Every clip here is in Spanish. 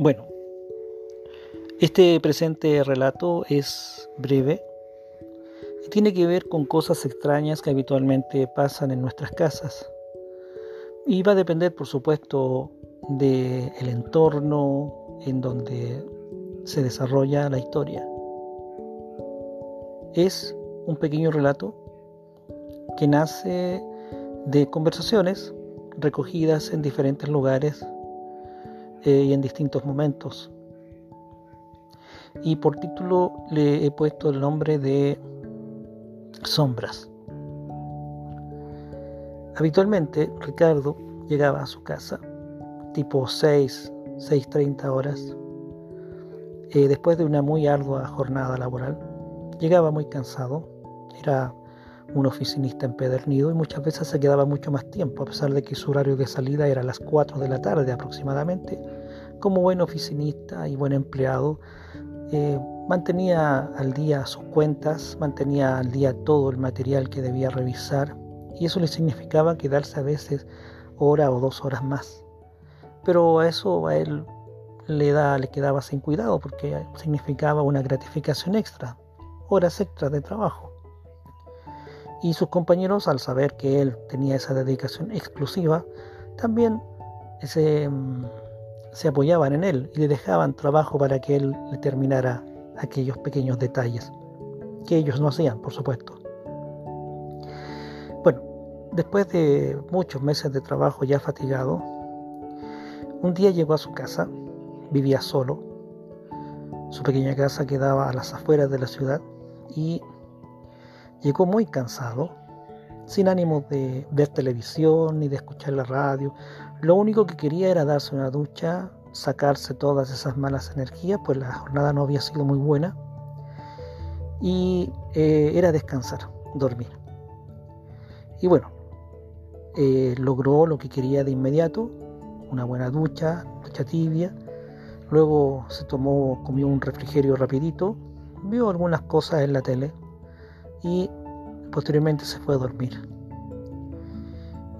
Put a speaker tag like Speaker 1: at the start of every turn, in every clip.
Speaker 1: Bueno, este presente relato es breve y tiene que ver con cosas extrañas que habitualmente pasan en nuestras casas. Y va a depender, por supuesto, del entorno en donde se desarrolla la historia. Es un pequeño relato que nace de conversaciones recogidas en diferentes lugares eh, y en distintos momentos. Y por título le he puesto el nombre de Sombras. Habitualmente Ricardo llegaba a su casa tipo 6, 6.30 horas, eh, después de una muy ardua jornada laboral. Llegaba muy cansado, era un oficinista empedernido y muchas veces se quedaba mucho más tiempo, a pesar de que su horario de salida era a las 4 de la tarde aproximadamente. Como buen oficinista y buen empleado, eh, mantenía al día sus cuentas, mantenía al día todo el material que debía revisar y eso le significaba quedarse a veces hora o dos horas más. Pero a eso a él le, da, le quedaba sin cuidado porque significaba una gratificación extra, horas extras de trabajo. Y sus compañeros, al saber que él tenía esa dedicación exclusiva, también se, mm, se apoyaban en él y le dejaban trabajo para que él le terminara aquellos pequeños detalles, que ellos no hacían, por supuesto. Bueno, después de muchos meses de trabajo ya fatigado, un día llegó a su casa, vivía solo, su pequeña casa quedaba a las afueras de la ciudad y Llegó muy cansado, sin ánimo de ver televisión ni de escuchar la radio. Lo único que quería era darse una ducha, sacarse todas esas malas energías, pues la jornada no había sido muy buena. Y eh, era descansar, dormir. Y bueno, eh, logró lo que quería de inmediato, una buena ducha, ducha tibia. Luego se tomó, comió un refrigerio rapidito, vio algunas cosas en la tele, y posteriormente se fue a dormir.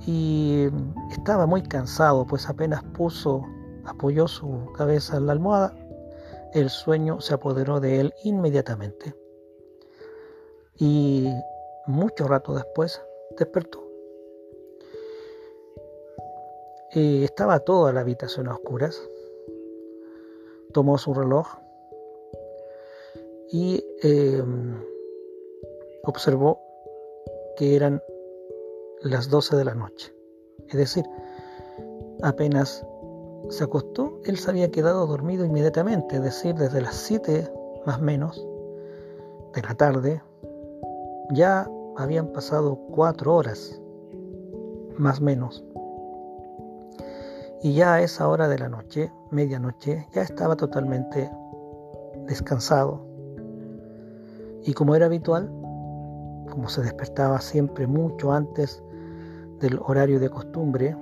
Speaker 1: Y estaba muy cansado, pues apenas puso, apoyó su cabeza en la almohada, el sueño se apoderó de él inmediatamente. Y mucho rato después despertó. Y estaba toda la habitación a oscuras. Tomó su reloj y em, observó que eran las 12 de la noche. Es decir, apenas se acostó, él se había quedado dormido inmediatamente, es decir, desde las 7 más menos de la tarde, ya habían pasado cuatro horas, más menos. Y ya a esa hora de la noche, medianoche, ya estaba totalmente descansado. Y como era habitual, como se despertaba siempre mucho antes del horario de costumbre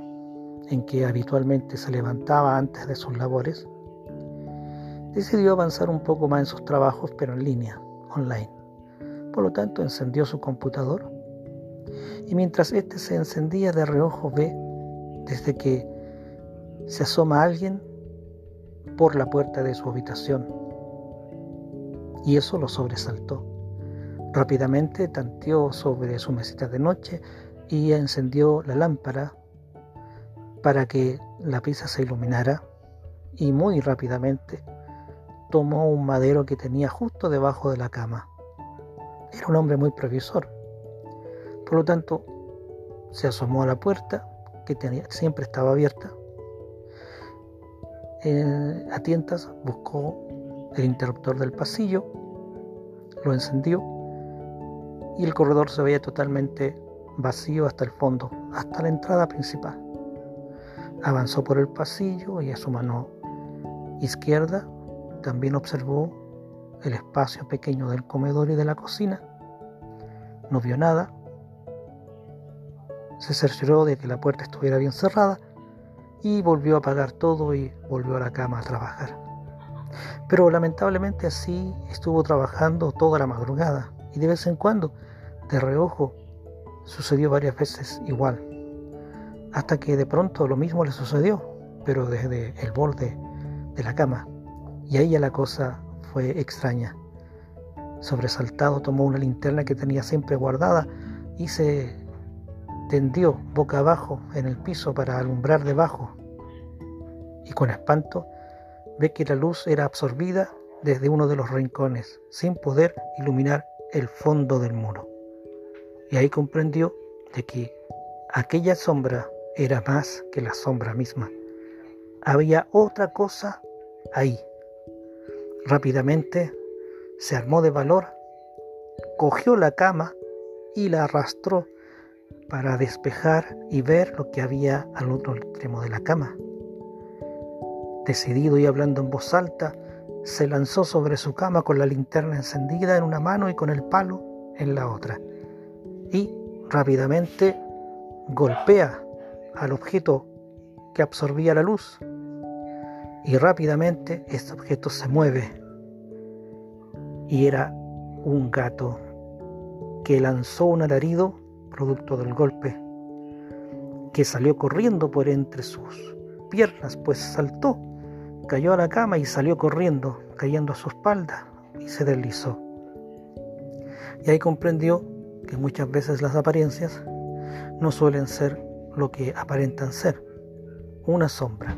Speaker 1: en que habitualmente se levantaba antes de sus labores, decidió avanzar un poco más en sus trabajos, pero en línea, online. Por lo tanto, encendió su computador y mientras éste se encendía de reojo ve desde que se asoma alguien por la puerta de su habitación. Y eso lo sobresaltó. Rápidamente tanteó sobre su mesita de noche y encendió la lámpara para que la pieza se iluminara y muy rápidamente tomó un madero que tenía justo debajo de la cama. Era un hombre muy previsor. Por lo tanto, se asomó a la puerta, que tenía, siempre estaba abierta. Eh, a tientas buscó el interruptor del pasillo, lo encendió y el corredor se veía totalmente vacío hasta el fondo, hasta la entrada principal. Avanzó por el pasillo y a su mano izquierda también observó el espacio pequeño del comedor y de la cocina. No vio nada. Se cercioró de que la puerta estuviera bien cerrada y volvió a apagar todo y volvió a la cama a trabajar. Pero lamentablemente así estuvo trabajando toda la madrugada y de vez en cuando de reojo sucedió varias veces igual, hasta que de pronto lo mismo le sucedió, pero desde el borde de la cama, y ahí ya la cosa fue extraña. Sobresaltado tomó una linterna que tenía siempre guardada y se tendió boca abajo en el piso para alumbrar debajo. Y con espanto ve que la luz era absorbida desde uno de los rincones, sin poder iluminar el fondo del muro. Y ahí comprendió de que aquella sombra era más que la sombra misma. Había otra cosa ahí. Rápidamente se armó de valor, cogió la cama y la arrastró para despejar y ver lo que había al otro extremo de la cama. Decidido y hablando en voz alta, se lanzó sobre su cama con la linterna encendida en una mano y con el palo en la otra. Y rápidamente golpea al objeto que absorbía la luz. Y rápidamente este objeto se mueve. Y era un gato que lanzó un alarido producto del golpe, que salió corriendo por entre sus piernas, pues saltó, cayó a la cama y salió corriendo, cayendo a su espalda y se deslizó. Y ahí comprendió que muchas veces las apariencias no suelen ser lo que aparentan ser, una sombra.